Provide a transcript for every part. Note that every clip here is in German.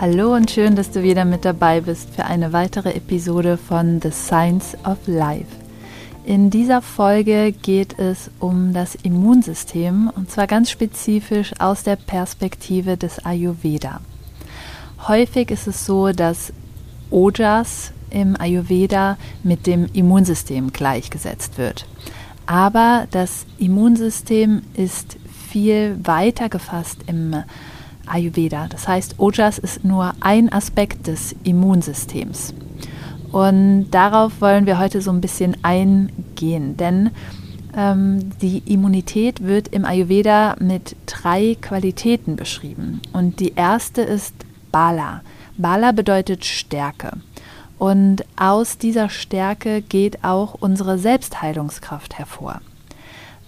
Hallo und schön, dass du wieder mit dabei bist für eine weitere Episode von The Science of Life. In dieser Folge geht es um das Immunsystem und zwar ganz spezifisch aus der Perspektive des Ayurveda. Häufig ist es so, dass Ojas im Ayurveda mit dem Immunsystem gleichgesetzt wird. Aber das Immunsystem ist viel weiter gefasst im Ayurveda Ayurveda. Das heißt, Ojas ist nur ein Aspekt des Immunsystems. Und darauf wollen wir heute so ein bisschen eingehen, denn ähm, die Immunität wird im Ayurveda mit drei Qualitäten beschrieben. Und die erste ist Bala. Bala bedeutet Stärke. Und aus dieser Stärke geht auch unsere Selbstheilungskraft hervor.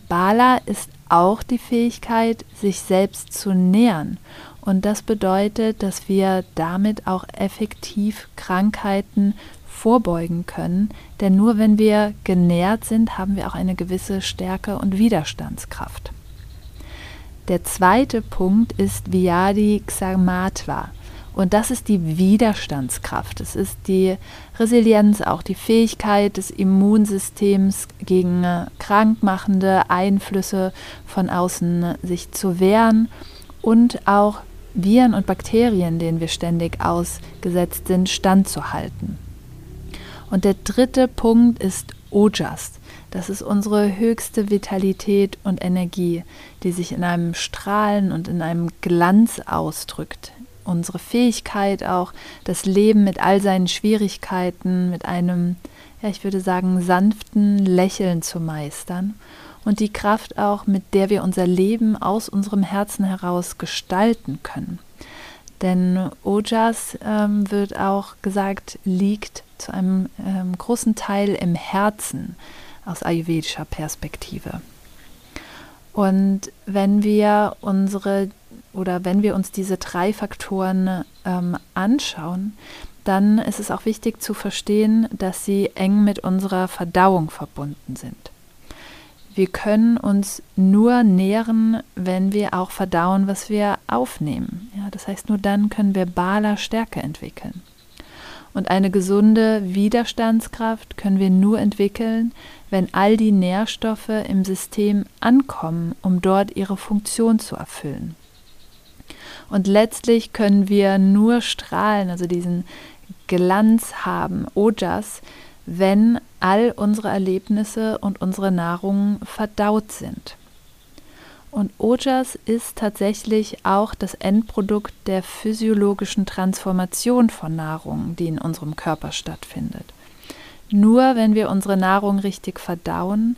Bala ist auch die Fähigkeit, sich selbst zu nähern und das bedeutet, dass wir damit auch effektiv Krankheiten vorbeugen können. Denn nur wenn wir genährt sind, haben wir auch eine gewisse Stärke und Widerstandskraft. Der zweite Punkt ist Vyadi Xamatva. Und das ist die Widerstandskraft. Es ist die Resilienz, auch die Fähigkeit des Immunsystems gegen krankmachende Einflüsse von außen sich zu wehren und auch Viren und Bakterien, denen wir ständig ausgesetzt sind, standzuhalten. Und der dritte Punkt ist Ojas. Das ist unsere höchste Vitalität und Energie, die sich in einem Strahlen und in einem Glanz ausdrückt. Unsere Fähigkeit auch, das Leben mit all seinen Schwierigkeiten, mit einem, ja, ich würde sagen, sanften Lächeln zu meistern und die Kraft auch, mit der wir unser Leben aus unserem Herzen heraus gestalten können. Denn Ojas ähm, wird auch gesagt, liegt zu einem ähm, großen Teil im Herzen aus ayurvedischer Perspektive. Und wenn wir unsere oder wenn wir uns diese drei Faktoren ähm, anschauen, dann ist es auch wichtig zu verstehen, dass sie eng mit unserer Verdauung verbunden sind. Wir können uns nur nähren, wenn wir auch verdauen, was wir aufnehmen. Ja, das heißt, nur dann können wir Bala Stärke entwickeln. Und eine gesunde Widerstandskraft können wir nur entwickeln, wenn all die Nährstoffe im System ankommen, um dort ihre Funktion zu erfüllen. Und letztlich können wir nur strahlen, also diesen Glanz haben, Ojas, wenn all unsere Erlebnisse und unsere Nahrung verdaut sind. Und Ojas ist tatsächlich auch das Endprodukt der physiologischen Transformation von Nahrung, die in unserem Körper stattfindet. Nur wenn wir unsere Nahrung richtig verdauen,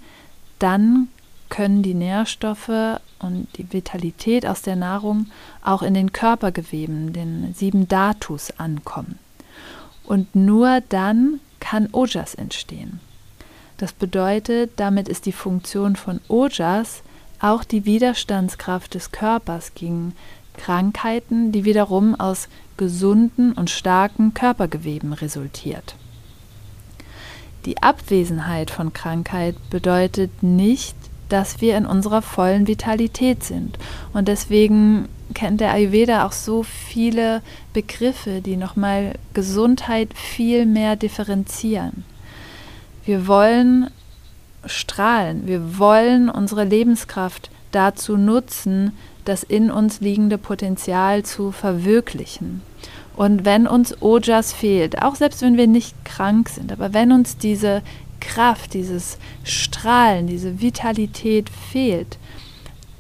dann können die Nährstoffe und die Vitalität aus der Nahrung auch in den Körpergeweben, den sieben Datus, ankommen. Und nur dann kann Ojas entstehen. Das bedeutet, damit ist die Funktion von Ojas auch die Widerstandskraft des Körpers gegen Krankheiten, die wiederum aus gesunden und starken Körpergeweben resultiert. Die Abwesenheit von Krankheit bedeutet nicht, dass wir in unserer vollen Vitalität sind. Und deswegen kennt der Ayurveda auch so viele Begriffe, die nochmal Gesundheit viel mehr differenzieren. Wir wollen strahlen, wir wollen unsere Lebenskraft dazu nutzen, das in uns liegende Potenzial zu verwirklichen. Und wenn uns Ojas fehlt, auch selbst wenn wir nicht krank sind, aber wenn uns diese Kraft, dieses Strahlen, diese Vitalität fehlt,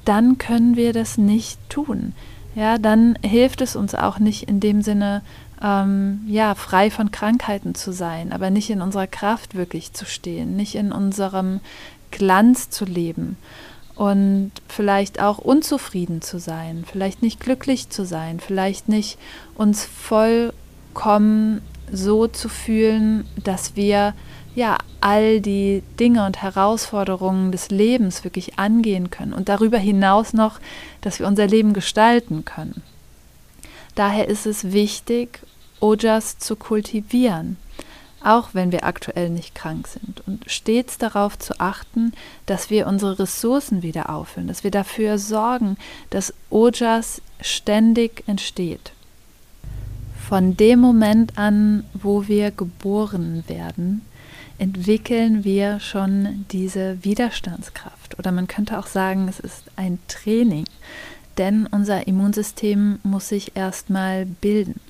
dann können wir das nicht tun. Ja, dann hilft es uns auch nicht in dem Sinne, ähm, ja, frei von Krankheiten zu sein, aber nicht in unserer Kraft wirklich zu stehen, nicht in unserem Glanz zu leben und vielleicht auch unzufrieden zu sein, vielleicht nicht glücklich zu sein, vielleicht nicht uns vollkommen so zu fühlen, dass wir ja, all die Dinge und Herausforderungen des Lebens wirklich angehen können und darüber hinaus noch, dass wir unser Leben gestalten können. Daher ist es wichtig, Ojas zu kultivieren, auch wenn wir aktuell nicht krank sind und stets darauf zu achten, dass wir unsere Ressourcen wieder auffüllen, dass wir dafür sorgen, dass Ojas ständig entsteht. Von dem Moment an, wo wir geboren werden, entwickeln wir schon diese Widerstandskraft. Oder man könnte auch sagen, es ist ein Training, denn unser Immunsystem muss sich erstmal bilden.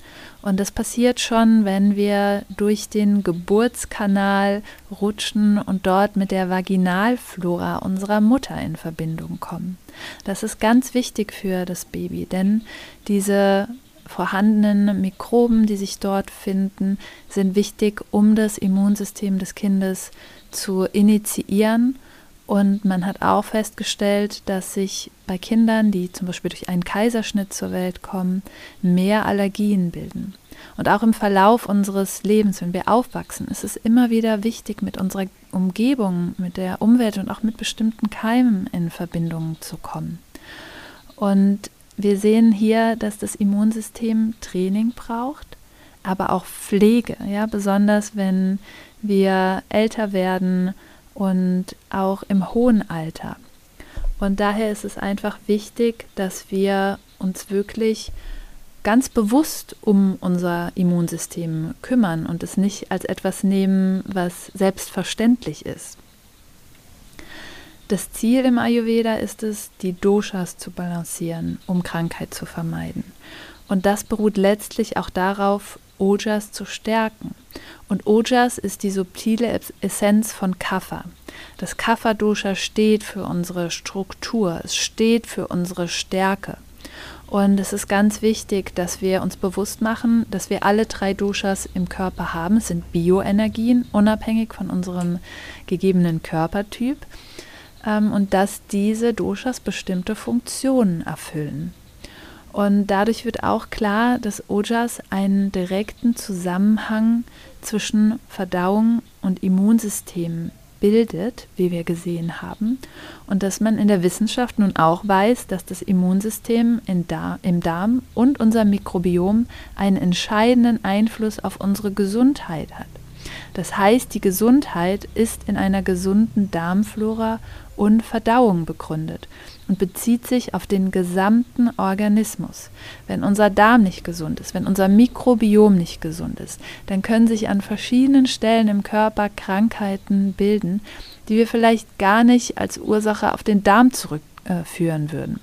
Und das passiert schon, wenn wir durch den Geburtskanal rutschen und dort mit der Vaginalflora unserer Mutter in Verbindung kommen. Das ist ganz wichtig für das Baby, denn diese vorhandenen Mikroben, die sich dort finden, sind wichtig, um das Immunsystem des Kindes zu initiieren. Und man hat auch festgestellt, dass sich bei Kindern, die zum Beispiel durch einen Kaiserschnitt zur Welt kommen, mehr Allergien bilden. Und auch im Verlauf unseres Lebens, wenn wir aufwachsen, ist es immer wieder wichtig, mit unserer Umgebung, mit der Umwelt und auch mit bestimmten Keimen in Verbindung zu kommen. Und wir sehen hier, dass das Immunsystem Training braucht, aber auch Pflege, ja, besonders wenn wir älter werden und auch im hohen Alter. Und daher ist es einfach wichtig, dass wir uns wirklich ganz bewusst um unser Immunsystem kümmern und es nicht als etwas nehmen, was selbstverständlich ist. Das Ziel im Ayurveda ist es, die Doshas zu balancieren, um Krankheit zu vermeiden. Und das beruht letztlich auch darauf, Ojas zu stärken. Und Ojas ist die subtile Essenz von Kapha. Das Kapha-Dosha steht für unsere Struktur, es steht für unsere Stärke. Und es ist ganz wichtig, dass wir uns bewusst machen, dass wir alle drei Doshas im Körper haben. Es sind Bioenergien, unabhängig von unserem gegebenen Körpertyp ähm, und dass diese Doshas bestimmte Funktionen erfüllen. Und dadurch wird auch klar, dass Ojas einen direkten Zusammenhang zwischen Verdauung und Immunsystem bildet, wie wir gesehen haben, und dass man in der Wissenschaft nun auch weiß, dass das Immunsystem da im Darm und unser Mikrobiom einen entscheidenden Einfluss auf unsere Gesundheit hat. Das heißt, die Gesundheit ist in einer gesunden Darmflora und Verdauung begründet und bezieht sich auf den gesamten Organismus. Wenn unser Darm nicht gesund ist, wenn unser Mikrobiom nicht gesund ist, dann können sich an verschiedenen Stellen im Körper Krankheiten bilden, die wir vielleicht gar nicht als Ursache auf den Darm zurückführen würden.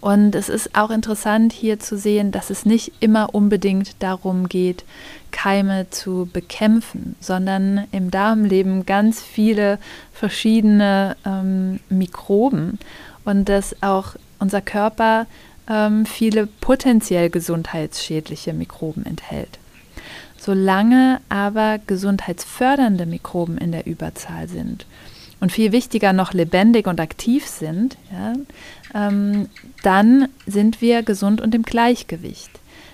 Und es ist auch interessant hier zu sehen, dass es nicht immer unbedingt darum geht, Keime zu bekämpfen, sondern im Darm leben ganz viele verschiedene ähm, Mikroben und dass auch unser Körper ähm, viele potenziell gesundheitsschädliche Mikroben enthält. Solange aber gesundheitsfördernde Mikroben in der Überzahl sind und viel wichtiger noch lebendig und aktiv sind, ja, ähm, dann sind wir gesund und im Gleichgewicht.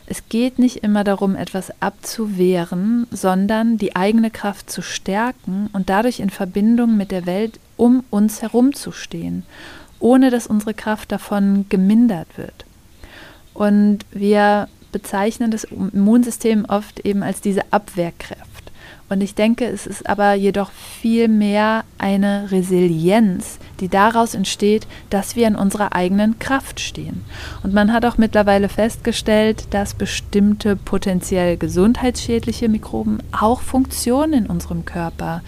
Es geht nicht immer darum, etwas abzuwehren, sondern die eigene Kraft zu stärken und dadurch in Verbindung mit der Welt um uns herum zu stehen, ohne dass unsere Kraft davon gemindert wird. Und wir bezeichnen das Immunsystem oft eben als diese Abwehrkräfte. Und ich denke, es ist aber jedoch viel mehr eine Resilienz, die daraus entsteht, dass wir in unserer eigenen Kraft stehen. Und man hat auch mittlerweile festgestellt, dass bestimmte potenziell gesundheitsschädliche Mikroben auch Funktionen in unserem Körper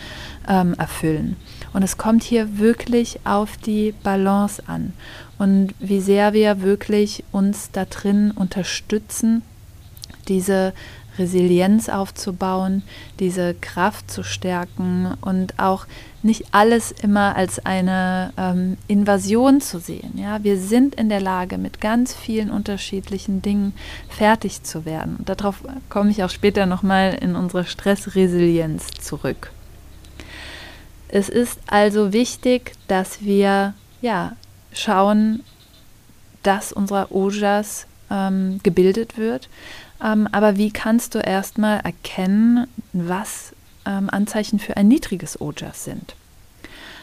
ähm, erfüllen. Und es kommt hier wirklich auf die Balance an und wie sehr wir wirklich uns da drin unterstützen, diese Resilienz aufzubauen, diese Kraft zu stärken und auch nicht alles immer als eine ähm, Invasion zu sehen. Ja, wir sind in der Lage, mit ganz vielen unterschiedlichen Dingen fertig zu werden. Und darauf komme ich auch später nochmal in unsere Stressresilienz zurück. Es ist also wichtig, dass wir ja, schauen, dass unser Ojas ähm, gebildet wird, ähm, aber wie kannst du erstmal erkennen, was ähm, Anzeichen für ein niedriges Ojas sind.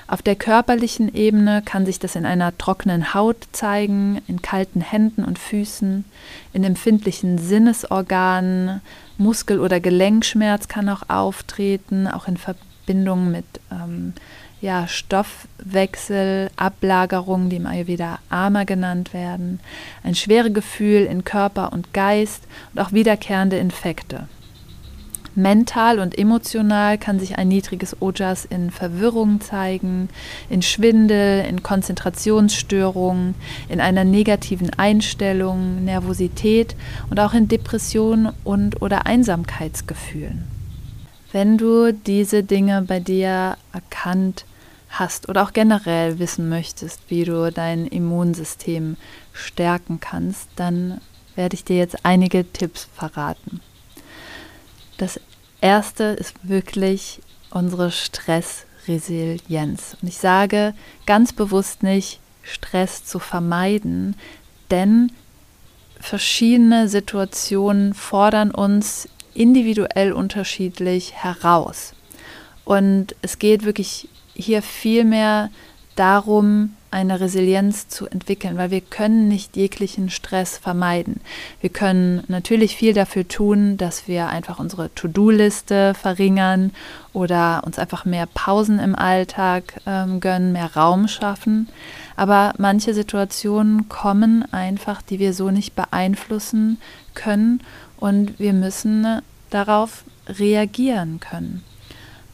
Auf der körperlichen Ebene kann sich das in einer trockenen Haut zeigen, in kalten Händen und Füßen, in empfindlichen Sinnesorganen, Muskel- oder Gelenkschmerz kann auch auftreten, auch in Verbindung mit ähm, ja, Stoffwechsel, Ablagerungen, die im Ayurveda Ama genannt werden, ein schwere Gefühl in Körper und Geist und auch wiederkehrende Infekte. Mental und emotional kann sich ein niedriges Ojas in Verwirrung zeigen, in Schwindel, in Konzentrationsstörungen, in einer negativen Einstellung, Nervosität und auch in Depressionen und oder Einsamkeitsgefühlen. Wenn du diese Dinge bei dir erkannt hast oder auch generell wissen möchtest, wie du dein Immunsystem stärken kannst, dann werde ich dir jetzt einige Tipps verraten. Das erste ist wirklich unsere Stressresilienz. Und ich sage ganz bewusst nicht, Stress zu vermeiden, denn verschiedene Situationen fordern uns individuell unterschiedlich heraus. Und es geht wirklich hier vielmehr darum, eine Resilienz zu entwickeln, weil wir können nicht jeglichen Stress vermeiden. Wir können natürlich viel dafür tun, dass wir einfach unsere To-Do-Liste verringern oder uns einfach mehr Pausen im Alltag ähm, gönnen, mehr Raum schaffen. Aber manche Situationen kommen einfach, die wir so nicht beeinflussen können und wir müssen darauf reagieren können.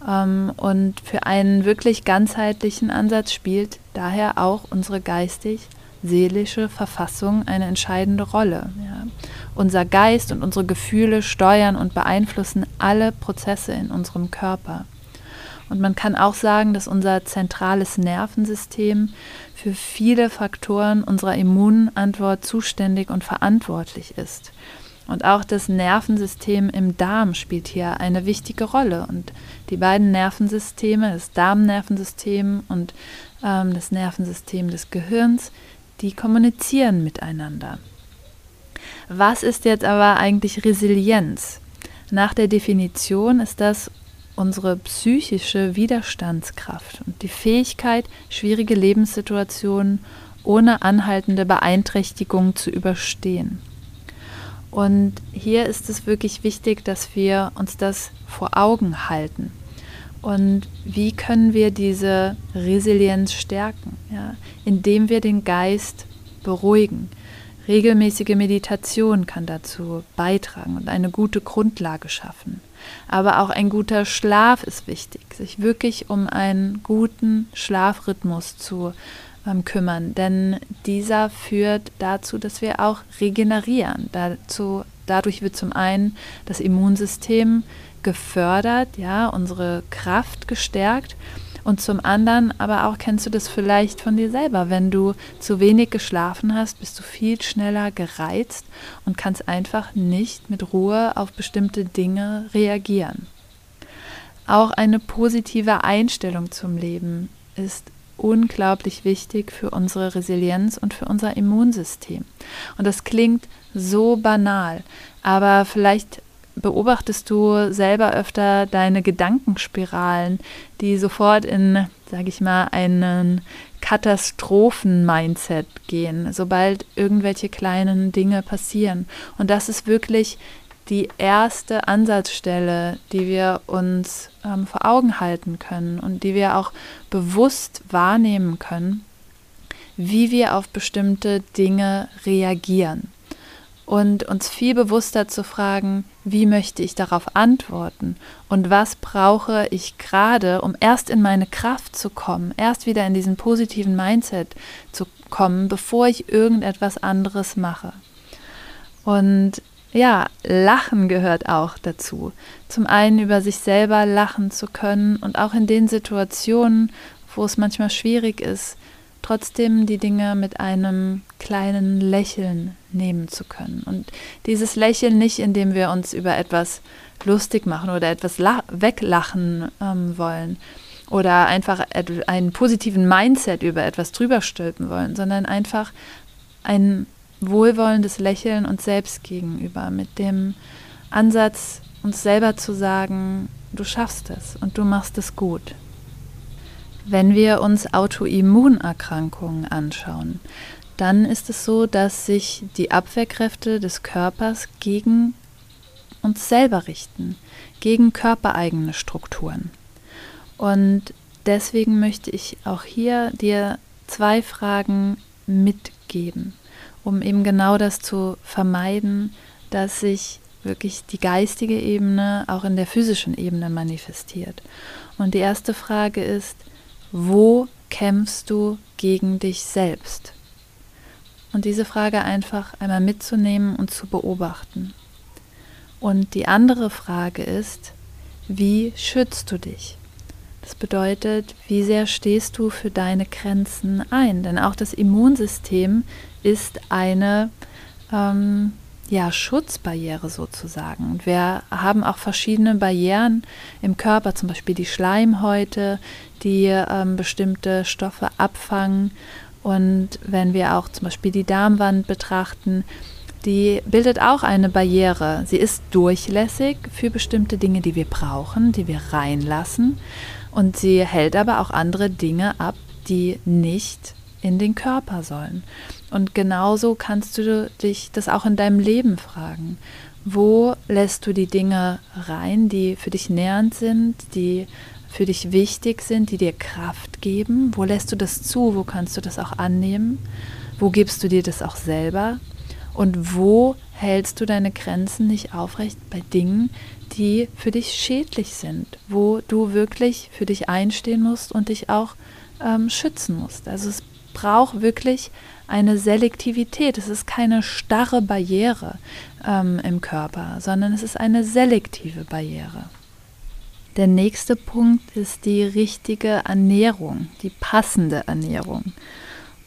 Ähm, und für einen wirklich ganzheitlichen Ansatz spielt daher auch unsere geistig-seelische Verfassung eine entscheidende Rolle. Ja. Unser Geist und unsere Gefühle steuern und beeinflussen alle Prozesse in unserem Körper. Und man kann auch sagen, dass unser zentrales Nervensystem für viele Faktoren unserer Immunantwort zuständig und verantwortlich ist. Und auch das Nervensystem im Darm spielt hier eine wichtige Rolle. Und die beiden Nervensysteme, das Darmnervensystem und ähm, das Nervensystem des Gehirns, die kommunizieren miteinander. Was ist jetzt aber eigentlich Resilienz? Nach der Definition ist das unsere psychische Widerstandskraft und die Fähigkeit, schwierige Lebenssituationen ohne anhaltende Beeinträchtigung zu überstehen. Und hier ist es wirklich wichtig, dass wir uns das vor Augen halten. Und wie können wir diese Resilienz stärken? Ja? Indem wir den Geist beruhigen. Regelmäßige Meditation kann dazu beitragen und eine gute Grundlage schaffen. Aber auch ein guter Schlaf ist wichtig, sich wirklich um einen guten Schlafrhythmus zu ähm, kümmern, denn dieser führt dazu, dass wir auch regenerieren. Dazu, dadurch wird zum einen das Immunsystem gefördert, ja, unsere Kraft gestärkt. Und zum anderen, aber auch kennst du das vielleicht von dir selber, wenn du zu wenig geschlafen hast, bist du viel schneller gereizt und kannst einfach nicht mit Ruhe auf bestimmte Dinge reagieren. Auch eine positive Einstellung zum Leben ist unglaublich wichtig für unsere Resilienz und für unser Immunsystem. Und das klingt so banal, aber vielleicht beobachtest du selber öfter deine Gedankenspiralen, die sofort in, sage ich mal, einen Katastrophen-Mindset gehen, sobald irgendwelche kleinen Dinge passieren. Und das ist wirklich die erste Ansatzstelle, die wir uns ähm, vor Augen halten können und die wir auch bewusst wahrnehmen können, wie wir auf bestimmte Dinge reagieren. Und uns viel bewusster zu fragen, wie möchte ich darauf antworten und was brauche ich gerade, um erst in meine Kraft zu kommen, erst wieder in diesen positiven Mindset zu kommen, bevor ich irgendetwas anderes mache. Und ja, Lachen gehört auch dazu. Zum einen über sich selber lachen zu können und auch in den Situationen, wo es manchmal schwierig ist, trotzdem die Dinge mit einem kleinen Lächeln nehmen zu können. Und dieses Lächeln nicht, indem wir uns über etwas lustig machen oder etwas weglachen ähm, wollen oder einfach einen positiven Mindset über etwas drüber stülpen wollen, sondern einfach ein wohlwollendes Lächeln uns selbst gegenüber, mit dem Ansatz, uns selber zu sagen, du schaffst es und du machst es gut. Wenn wir uns Autoimmunerkrankungen anschauen, dann ist es so, dass sich die Abwehrkräfte des Körpers gegen uns selber richten, gegen körpereigene Strukturen. Und deswegen möchte ich auch hier dir zwei Fragen mitgeben, um eben genau das zu vermeiden, dass sich wirklich die geistige Ebene auch in der physischen Ebene manifestiert. Und die erste Frage ist, wo kämpfst du gegen dich selbst? Und diese Frage einfach einmal mitzunehmen und zu beobachten. Und die andere Frage ist, wie schützt du dich? Das bedeutet, wie sehr stehst du für deine Grenzen ein? Denn auch das Immunsystem ist eine ähm, ja, Schutzbarriere sozusagen. Wir haben auch verschiedene Barrieren im Körper, zum Beispiel die Schleimhäute, die ähm, bestimmte Stoffe abfangen. Und wenn wir auch zum Beispiel die Darmwand betrachten, die bildet auch eine Barriere. Sie ist durchlässig für bestimmte Dinge, die wir brauchen, die wir reinlassen. Und sie hält aber auch andere Dinge ab, die nicht in den Körper sollen. Und genauso kannst du dich das auch in deinem Leben fragen. Wo lässt du die Dinge rein, die für dich nährend sind, die für dich wichtig sind, die dir Kraft geben? Wo lässt du das zu? Wo kannst du das auch annehmen? Wo gibst du dir das auch selber? Und wo hältst du deine Grenzen nicht aufrecht bei Dingen, die für dich schädlich sind, wo du wirklich für dich einstehen musst und dich auch ähm, schützen musst. Also es braucht wirklich eine Selektivität. Es ist keine starre Barriere ähm, im Körper, sondern es ist eine selektive Barriere. Der nächste Punkt ist die richtige Ernährung, die passende Ernährung.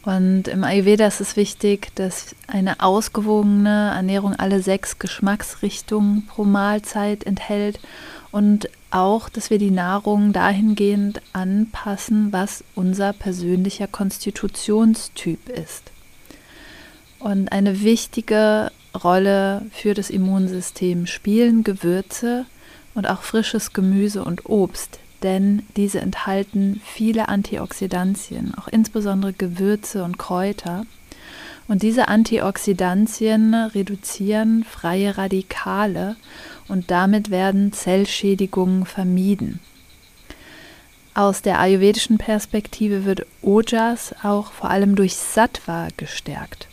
Und im Ayurveda ist es wichtig, dass eine ausgewogene Ernährung alle sechs Geschmacksrichtungen pro Mahlzeit enthält und auch, dass wir die Nahrung dahingehend anpassen, was unser persönlicher Konstitutionstyp ist. Und eine wichtige Rolle für das Immunsystem spielen Gewürze und auch frisches Gemüse und Obst, denn diese enthalten viele Antioxidantien, auch insbesondere Gewürze und Kräuter. Und diese Antioxidantien reduzieren freie Radikale und damit werden Zellschädigungen vermieden. Aus der ayurvedischen Perspektive wird Ojas auch vor allem durch Sattva gestärkt.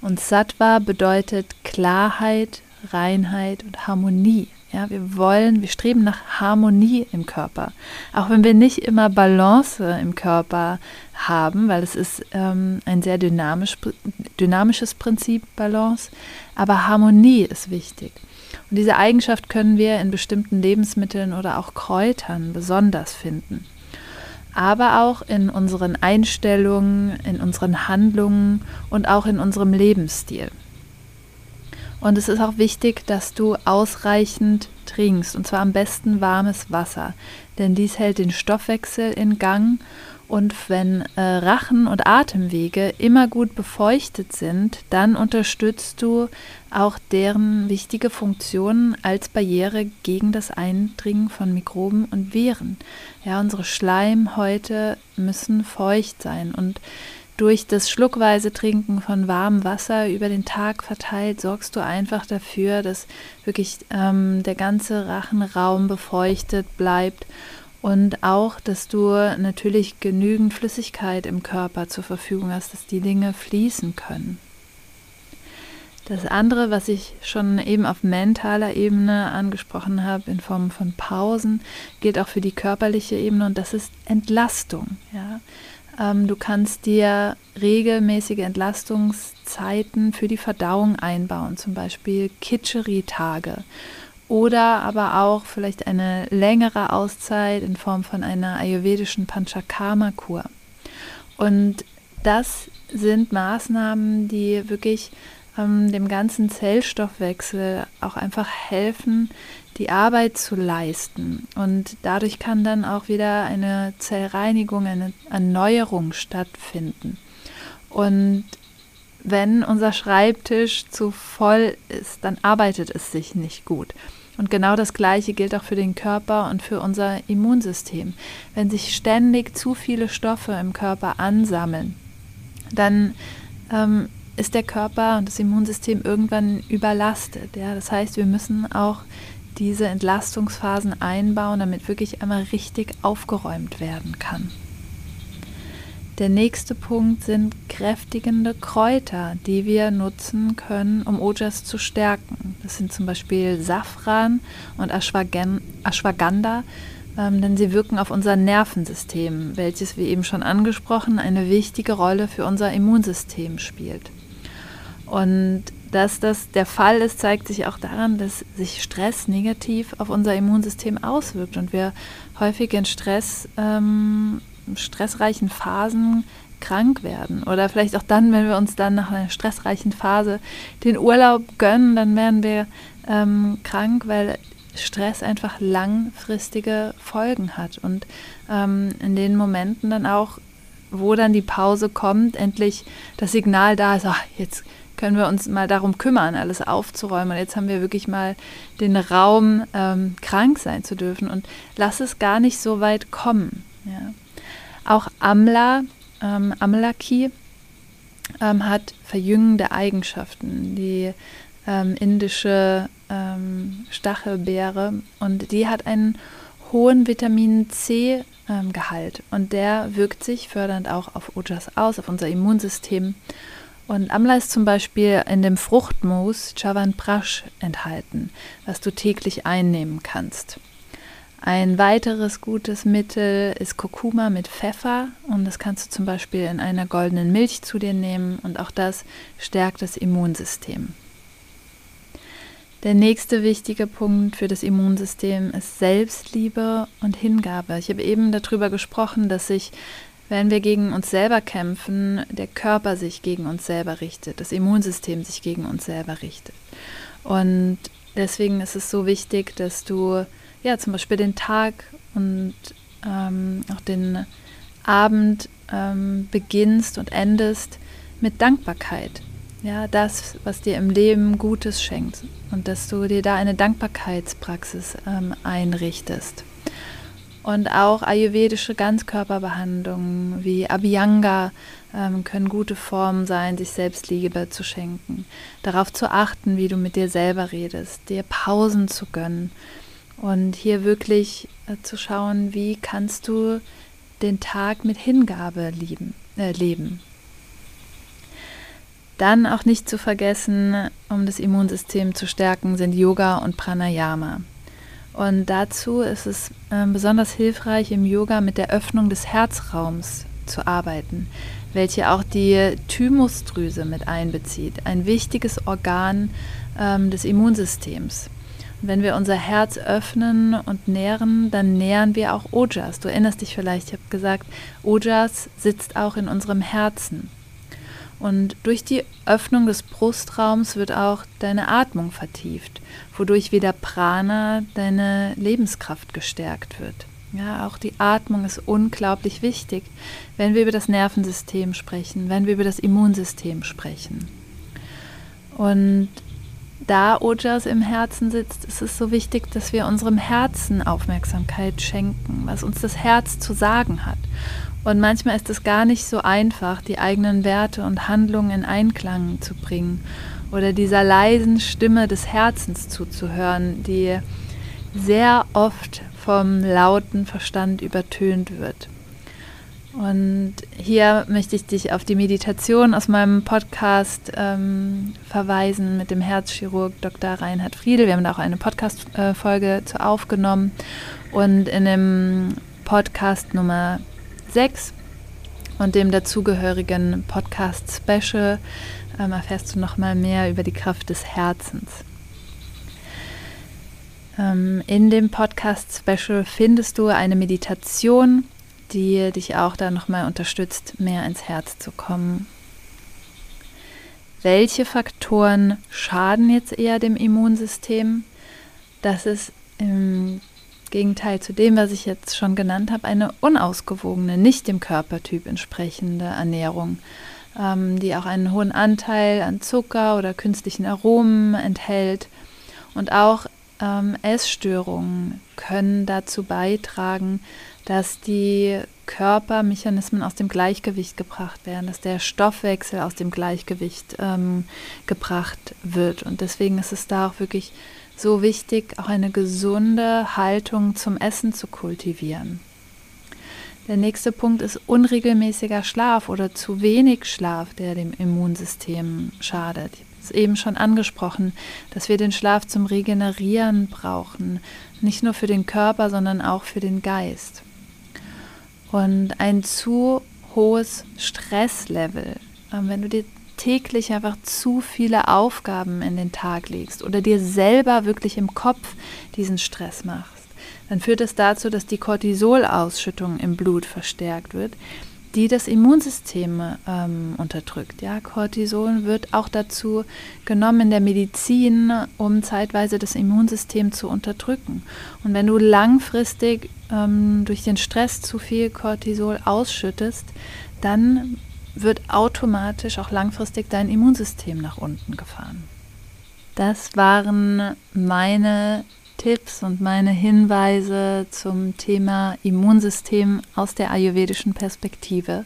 Und Sattva bedeutet Klarheit, Reinheit und Harmonie. Ja, wir wollen, wir streben nach Harmonie im Körper. Auch wenn wir nicht immer Balance im Körper haben, weil es ist ähm, ein sehr dynamisch, dynamisches Prinzip Balance, aber Harmonie ist wichtig. Und diese Eigenschaft können wir in bestimmten Lebensmitteln oder auch Kräutern besonders finden. Aber auch in unseren Einstellungen, in unseren Handlungen und auch in unserem Lebensstil. Und es ist auch wichtig, dass du ausreichend trinkst, und zwar am besten warmes Wasser, denn dies hält den Stoffwechsel in Gang. Und wenn äh, Rachen und Atemwege immer gut befeuchtet sind, dann unterstützt du auch deren wichtige Funktionen als Barriere gegen das Eindringen von Mikroben und Viren. Ja, unsere Schleimhäute müssen feucht sein und durch das schluckweise Trinken von warmem Wasser über den Tag verteilt, sorgst du einfach dafür, dass wirklich ähm, der ganze Rachenraum befeuchtet bleibt und auch, dass du natürlich genügend Flüssigkeit im Körper zur Verfügung hast, dass die Dinge fließen können. Das andere, was ich schon eben auf mentaler Ebene angesprochen habe, in Form von Pausen, gilt auch für die körperliche Ebene und das ist Entlastung. Ja? Ähm, du kannst dir regelmäßige Entlastungszeiten für die Verdauung einbauen, zum Beispiel Kitscheri-Tage oder aber auch vielleicht eine längere Auszeit in Form von einer ayurvedischen Panchakarma-Kur. Und das sind Maßnahmen, die wirklich ähm, dem ganzen Zellstoffwechsel auch einfach helfen, die Arbeit zu leisten. Und dadurch kann dann auch wieder eine Zellreinigung, eine Erneuerung stattfinden. Und wenn unser Schreibtisch zu voll ist, dann arbeitet es sich nicht gut. Und genau das Gleiche gilt auch für den Körper und für unser Immunsystem. Wenn sich ständig zu viele Stoffe im Körper ansammeln, dann ähm, ist der Körper und das Immunsystem irgendwann überlastet. Ja? Das heißt, wir müssen auch diese Entlastungsphasen einbauen, damit wirklich einmal richtig aufgeräumt werden kann. Der nächste Punkt sind kräftigende Kräuter, die wir nutzen können, um Ojas zu stärken. Das sind zum Beispiel Safran und Ashwagandha, ähm, denn sie wirken auf unser Nervensystem, welches, wie eben schon angesprochen, eine wichtige Rolle für unser Immunsystem spielt. Und dass das der Fall ist, zeigt sich auch daran, dass sich Stress negativ auf unser Immunsystem auswirkt und wir häufig in Stress ähm, stressreichen Phasen krank werden. Oder vielleicht auch dann, wenn wir uns dann nach einer stressreichen Phase den Urlaub gönnen, dann werden wir ähm, krank, weil Stress einfach langfristige Folgen hat. Und ähm, in den Momenten dann auch, wo dann die Pause kommt, endlich das Signal da ist, ach, jetzt können wir uns mal darum kümmern, alles aufzuräumen. Und jetzt haben wir wirklich mal den Raum, ähm, krank sein zu dürfen. Und lass es gar nicht so weit kommen. Ja. Auch Amla, ähm, Amlaki, ähm, hat verjüngende Eigenschaften. Die ähm, indische ähm, Stachelbeere und die hat einen hohen Vitamin C ähm, Gehalt und der wirkt sich fördernd auch auf Ojas aus, auf unser Immunsystem. Und Amla ist zum Beispiel in dem Fruchtmus Chavanprash enthalten, was du täglich einnehmen kannst. Ein weiteres gutes Mittel ist Kurkuma mit Pfeffer und das kannst du zum Beispiel in einer goldenen Milch zu dir nehmen und auch das stärkt das Immunsystem. Der nächste wichtige Punkt für das Immunsystem ist Selbstliebe und Hingabe. Ich habe eben darüber gesprochen, dass sich, wenn wir gegen uns selber kämpfen, der Körper sich gegen uns selber richtet, das Immunsystem sich gegen uns selber richtet. Und deswegen ist es so wichtig, dass du ja, zum Beispiel den Tag und ähm, auch den Abend ähm, beginnst und endest mit Dankbarkeit. Ja, das, was dir im Leben Gutes schenkt und dass du dir da eine Dankbarkeitspraxis ähm, einrichtest. Und auch ayurvedische Ganzkörperbehandlungen wie Abhyanga ähm, können gute Formen sein, sich Selbstliebe zu schenken. Darauf zu achten, wie du mit dir selber redest, dir Pausen zu gönnen, und hier wirklich äh, zu schauen, wie kannst du den Tag mit Hingabe lieben, äh, leben. Dann auch nicht zu vergessen, um das Immunsystem zu stärken, sind Yoga und Pranayama. Und dazu ist es äh, besonders hilfreich, im Yoga mit der Öffnung des Herzraums zu arbeiten, welche auch die Thymusdrüse mit einbezieht, ein wichtiges Organ ähm, des Immunsystems. Wenn wir unser Herz öffnen und nähren, dann nähren wir auch Ojas. Du erinnerst dich vielleicht, ich habe gesagt, Ojas sitzt auch in unserem Herzen. Und durch die Öffnung des Brustraums wird auch deine Atmung vertieft, wodurch wieder Prana, deine Lebenskraft gestärkt wird. Ja, auch die Atmung ist unglaublich wichtig, wenn wir über das Nervensystem sprechen, wenn wir über das Immunsystem sprechen. Und da Ojas im Herzen sitzt, ist es so wichtig, dass wir unserem Herzen Aufmerksamkeit schenken, was uns das Herz zu sagen hat. Und manchmal ist es gar nicht so einfach, die eigenen Werte und Handlungen in Einklang zu bringen oder dieser leisen Stimme des Herzens zuzuhören, die sehr oft vom lauten Verstand übertönt wird. Und hier möchte ich dich auf die Meditation aus meinem Podcast ähm, verweisen mit dem Herzchirurg Dr. Reinhard Friedel. Wir haben da auch eine Podcast-Folge äh, zu aufgenommen. Und in dem Podcast Nummer 6 und dem dazugehörigen Podcast-Special ähm, erfährst du nochmal mehr über die Kraft des Herzens. Ähm, in dem Podcast-Special findest du eine Meditation, die dich auch da nochmal unterstützt, mehr ins Herz zu kommen. Welche Faktoren schaden jetzt eher dem Immunsystem? Das ist im Gegenteil zu dem, was ich jetzt schon genannt habe, eine unausgewogene, nicht dem Körpertyp entsprechende Ernährung. ähm, die auch einen hohen Anteil an Zucker oder künstlichen Aromen enthält. Und auch ähm, Essstörungen können dazu beitragen, dass die Körpermechanismen aus dem Gleichgewicht gebracht werden, dass der Stoffwechsel aus dem Gleichgewicht ähm, gebracht wird. Und deswegen ist es da auch wirklich so wichtig, auch eine gesunde Haltung zum Essen zu kultivieren. Der nächste Punkt ist unregelmäßiger Schlaf oder zu wenig Schlaf, der dem Immunsystem schadet. Ich habe es eben schon angesprochen, dass wir den Schlaf zum Regenerieren brauchen, nicht nur für den Körper, sondern auch für den Geist. Und ein zu hohes Stresslevel, ähm, wenn du dir täglich einfach zu viele Aufgaben in den Tag legst oder dir selber wirklich im Kopf diesen Stress machst, dann führt das dazu, dass die Cortisolausschüttung im Blut verstärkt wird, die das Immunsystem ähm, unterdrückt. Ja, Cortison wird auch dazu genommen in der Medizin, um zeitweise das Immunsystem zu unterdrücken. Und wenn du langfristig ähm, durch den Stress zu viel Cortisol ausschüttest, dann wird automatisch auch langfristig dein Immunsystem nach unten gefahren. Das waren meine Tipps und meine Hinweise zum Thema Immunsystem aus der ayurvedischen Perspektive.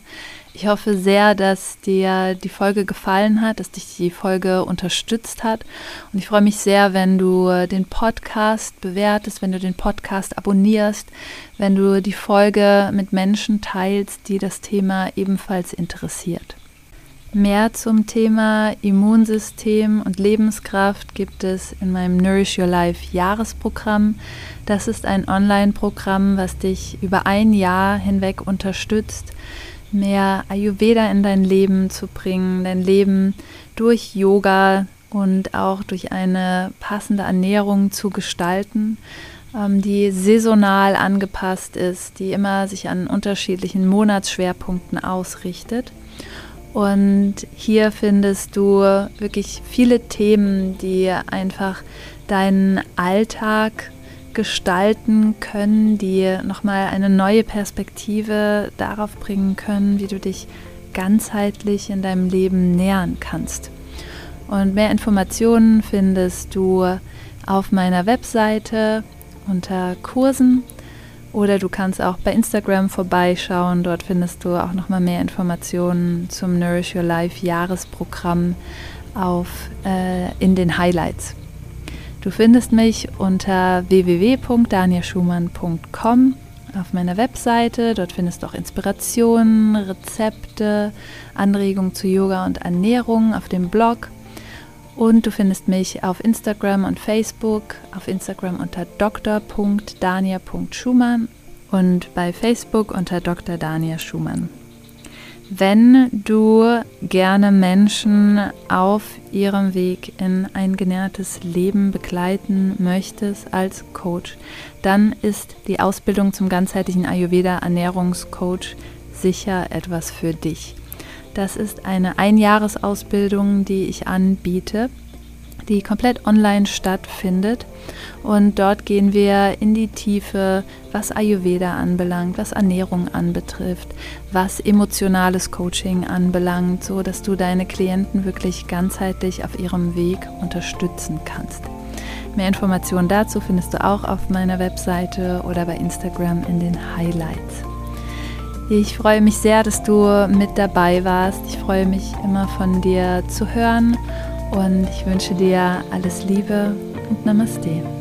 Ich hoffe sehr, dass dir die Folge gefallen hat, dass dich die Folge unterstützt hat. Und ich freue mich sehr, wenn du den Podcast bewertest, wenn du den Podcast abonnierst, wenn du die Folge mit Menschen teilst, die das Thema ebenfalls interessiert. Mehr zum Thema Immunsystem und Lebenskraft gibt es in meinem Nourish Your Life Jahresprogramm. Das ist ein Online-Programm, was dich über ein Jahr hinweg unterstützt, mehr Ayurveda in dein Leben zu bringen, dein Leben durch Yoga und auch durch eine passende Ernährung zu gestalten, ähm, die saisonal angepasst ist, die immer sich an unterschiedlichen Monatsschwerpunkten ausrichtet. Und hier findest du wirklich viele Themen, die einfach deinen Alltag gestalten können, die nochmal eine neue Perspektive darauf bringen können, wie du dich ganzheitlich in deinem Leben nähern kannst. Und mehr Informationen findest du auf meiner Webseite unter Kursen oder du kannst auch bei Instagram vorbeischauen. Dort findest du auch nochmal mehr Informationen zum Nourish Your Life Jahresprogramm auf, äh, in den Highlights. Du findest mich unter www.danielschumann.com auf meiner Webseite. Dort findest du auch Inspirationen, Rezepte, Anregungen zu Yoga und Ernährung auf dem Blog. Und du findest mich auf Instagram und Facebook, auf Instagram unter dr.dania.schumann und bei Facebook unter Dr. Dania Schumann. Wenn du gerne Menschen auf ihrem Weg in ein genährtes Leben begleiten möchtest als Coach, dann ist die Ausbildung zum ganzheitlichen Ayurveda Ernährungscoach sicher etwas für dich. Das ist eine Einjahresausbildung, die ich anbiete, die komplett online stattfindet. Und dort gehen wir in die Tiefe, was Ayurveda anbelangt, was Ernährung anbetrifft, was emotionales Coaching anbelangt, so dass du deine Klienten wirklich ganzheitlich auf ihrem Weg unterstützen kannst. Mehr Informationen dazu findest du auch auf meiner Webseite oder bei Instagram in den Highlights. Ich freue mich sehr, dass du mit dabei warst. Ich freue mich immer von dir zu hören und ich wünsche dir alles Liebe und Namaste.